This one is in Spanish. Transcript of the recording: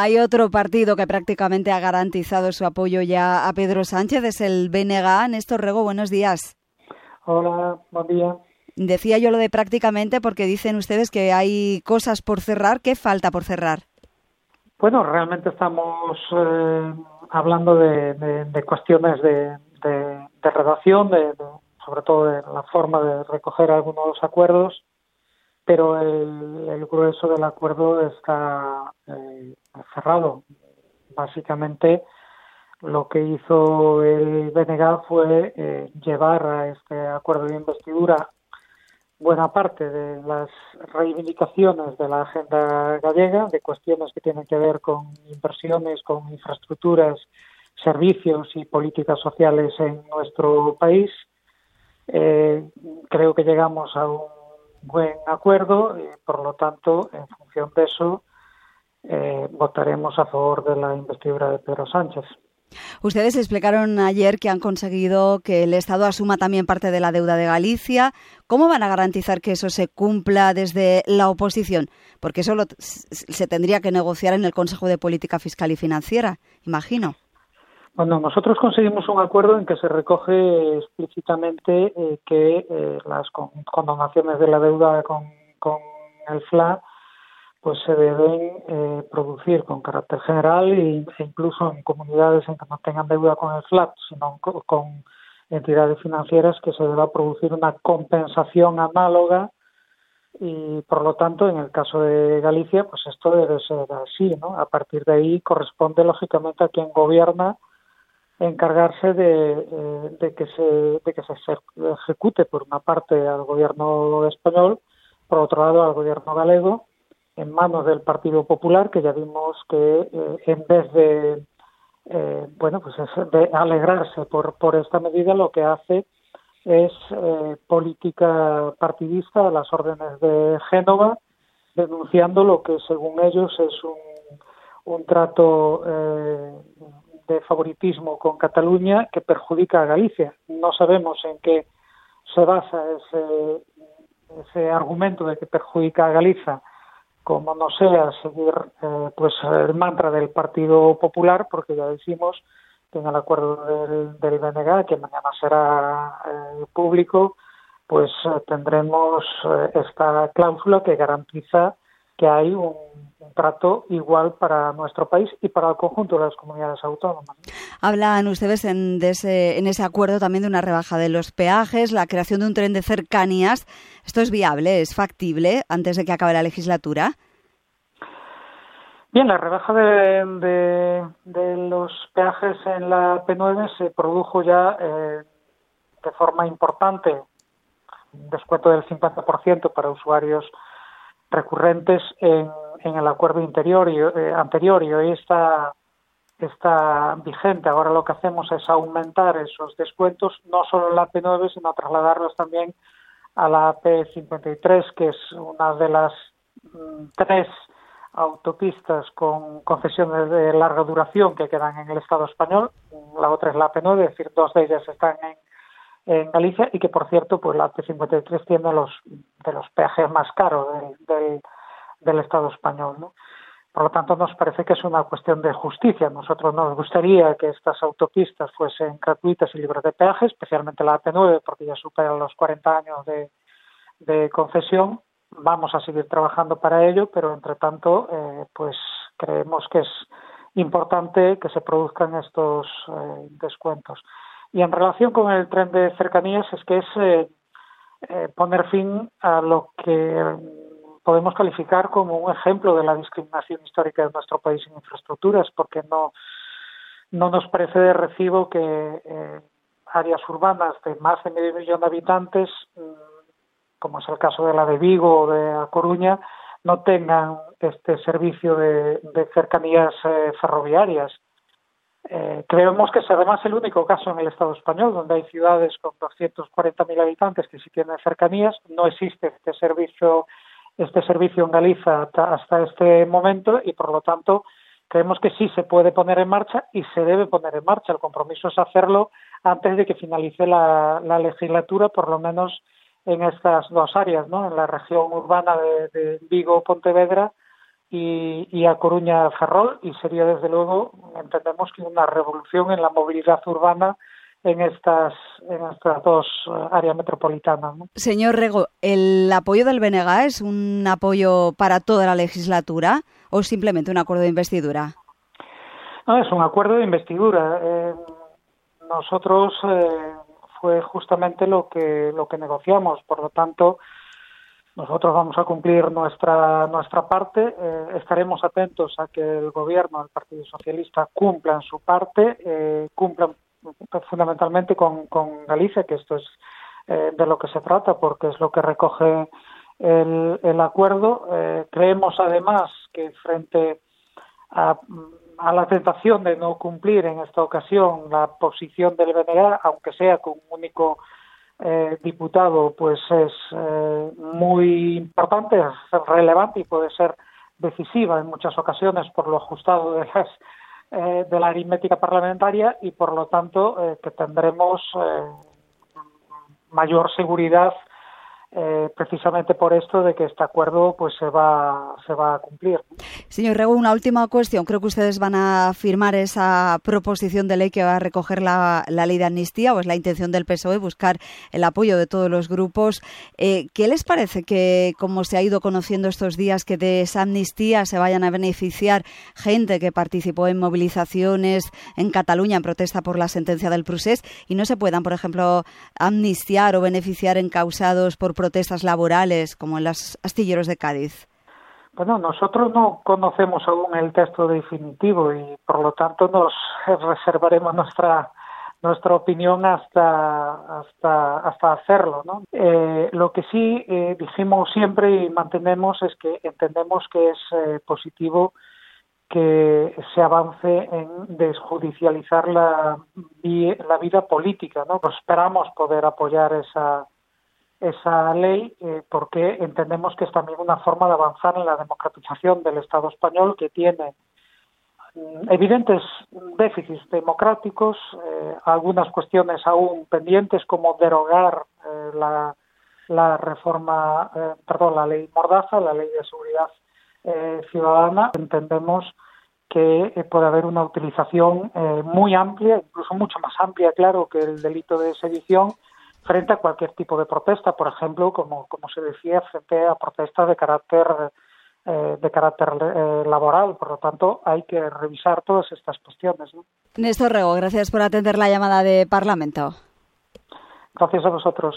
Hay otro partido que prácticamente ha garantizado su apoyo ya a Pedro Sánchez, es el BNG. Néstor Rego, buenos días. Hola, buen día. Decía yo lo de prácticamente porque dicen ustedes que hay cosas por cerrar. ¿Qué falta por cerrar? Bueno, realmente estamos eh, hablando de, cuestiones de, redacción, de, sobre todo de la forma de recoger algunos acuerdos, pero el, grueso del acuerdo está eh, cerrado. Básicamente, lo que hizo el BNG fue eh, llevar a este acuerdo de investidura buena parte de las reivindicaciones de la agenda gallega, de cuestiones que tienen que ver con inversiones, con infraestructuras, servicios y políticas sociales en nuestro país. Eh, creo que llegamos a un buen acuerdo y, por lo tanto, en función de eso, eh, votaremos a favor de la investidura de Pedro Sánchez. Ustedes explicaron ayer que han conseguido que el Estado asuma también parte de la deuda de Galicia. ¿Cómo van a garantizar que eso se cumpla desde la oposición? Porque eso se tendría que negociar en el Consejo de Política Fiscal y Financiera, imagino. Bueno, nosotros conseguimos un acuerdo en que se recoge explícitamente eh, que eh, las condonaciones de la deuda con, con el FLA pues se deben eh, producir con carácter general e, incluso en comunidades en que no tengan deuda con el FLAT, sino con, entidades financieras que se deba producir una compensación análoga y por lo tanto en el caso de Galicia pues esto debe ser así, ¿no? A partir de ahí corresponde lógicamente a quien gobierna encargarse de, eh, de que se de que se ejecute por una parte al gobierno español, por otro lado al gobierno galego en manos del Partido Popular, que ya vimos que eh, en vez de eh, bueno pues de alegrarse por, esta medida, lo que hace es eh, política partidista a las órdenes de Génova, denunciando lo que según ellos es un, un trato de favoritismo con Cataluña que perjudica a Galicia. No sabemos en qué se basa ese, ese argumento de que perjudica a Galicia como no sea seguir eh, pues el mantra del Partido Popular, porque ya decimos que en el acuerdo del, del BNG, que mañana será eh, público, pues eh, tendremos esta cláusula que garantiza que hay un, trato igual para nuestro país y para el conjunto de las comunidades autónomas. Hablan ustedes en, ese, en ese acuerdo también de una rebaja de los peajes, la creación de un tren de cercanías. ¿Esto es viable, es factible antes de que acabe la legislatura? Bien, la rebaja de, de, los peajes en la P9 se produjo ya eh, de forma importante, un descuento del 50% para usuarios recurrentes en, en el acuerdo interior y, eh, anterior y hoy está, está vigente. Ahora lo que hacemos es aumentar esos descuentos, no solo en la P9, sino trasladarlos también a la P53, que es una de las mm, tres autopistas con concesiones de larga duración que quedan en el Estado español. La otra es la P9, es decir, dos de ellas están en, en Galicia y que, por cierto, pues la P53 tiene los de los peajes más caros del, del, Estado español. ¿no? Por lo tanto, nos parece que es una cuestión de justicia. Nosotros nos gustaría que estas autopistas fuesen gratuitas y libres de peaje, especialmente la P9, porque ya supera los 40 años de, de concesión. Vamos a seguir trabajando para ello, pero entre tanto, eh, pues creemos que es importante que se produzcan estos eh, descuentos. Y en relación con el tren de cercanías, es que es eh, eh, poner fin a lo que podemos calificar como un ejemplo de la discriminación histórica de nuestro país en infraestructuras, porque no, no nos parece de recibo que eh, áreas urbanas de más de medio millón de habitantes, mm, como es el caso de la de Vigo o de A Coruña, no tengan este servicio de, cercanías ferroviarias. Eh, creemos que es además el único caso en el Estado español donde hay ciudades con 240.000 habitantes que sí tienen cercanías. No existe este servicio, este servicio en Galicia hasta, este momento y, por lo tanto, creemos que sí se puede poner en marcha y se debe poner en marcha. El compromiso es hacerlo antes de que finalice la, legislatura, por lo menos en estas dos áreas, ¿no? En la región urbana de, de Vigo-Pontevedra y, a Coruña Ferrol y sería desde luego, entendemos que una revolución en la movilidad urbana en estas, en estas dos eh, áreas metropolitanas. Señor Rego, ¿el apoyo del BNG es un apoyo para toda la legislatura o simplemente un acuerdo de investidura? No, es un acuerdo de investidura. Eh, nosotros eh, fue justamente lo que lo que negociamos, por lo tanto nosotros vamos a cumplir nuestra nuestra parte. Eh, estaremos atentos a que el gobierno, el Partido Socialista, cumplan su parte, eh, cumplan fundamentalmente con, Galicia, que esto es eh, de lo que se trata, porque es lo que recoge el, acuerdo. Eh, creemos además que frente a, la tentación de no cumplir en esta ocasión la posición del BNG, aunque sea con un único diputado pues es muy importante, es relevante y puede ser decisiva en muchas ocasiones por lo ajustado de las eh, de la aritmética parlamentaria y por lo tanto eh, que tendremos eh, mayor seguridad precisamente por esto de que este acuerdo pues se va se va a cumplir. Señor Rego, una última cuestión. Creo que ustedes van a firmar esa proposición de ley que va a recoger la, la ley de amnistía, o es la intención del PSOE buscar el apoyo de todos los grupos. Eh, ¿Qué les parece que, como se ha ido conociendo estos días, que de esa amnistía se vayan a beneficiar gente que participó en movilizaciones en Cataluña en protesta por la sentencia del Prusés y no se puedan, por ejemplo, amnistiar o beneficiar encausados por protestas laborales como en los astilleros de Cádiz? Bueno, nosotros no conocemos aún el texto definitivo y por lo tanto nos reservaremos nuestra nuestra opinión hasta hasta hasta hacerlo. Eh, lo que sí eh, dijimos siempre y mantenemos es que entendemos que es eh, positivo que se avance en desjudicializar la, la vida política, ¿no? Esperamos poder apoyar esa esa ley eh, porque entendemos que es también una forma de avanzar en la democratización del Estado español que tiene mm, evidentes déficits democráticos, eh, algunas cuestiones aún pendientes como derogar eh, la, reforma, perdón, la ley Mordaza, la ley de seguridad ciudadana. Entendemos que puede haber una utilización muy amplia, incluso mucho más amplia, claro, que el delito de sedición, frente a cualquier tipo de protesta, por ejemplo, como, como se decía, frente a protestas de carácter eh, de carácter eh, laboral. Por lo tanto, hay que revisar todas estas cuestiones. ¿no? Néstor Rego, gracias por atender la llamada de Parlamento. Gracias a vosotros.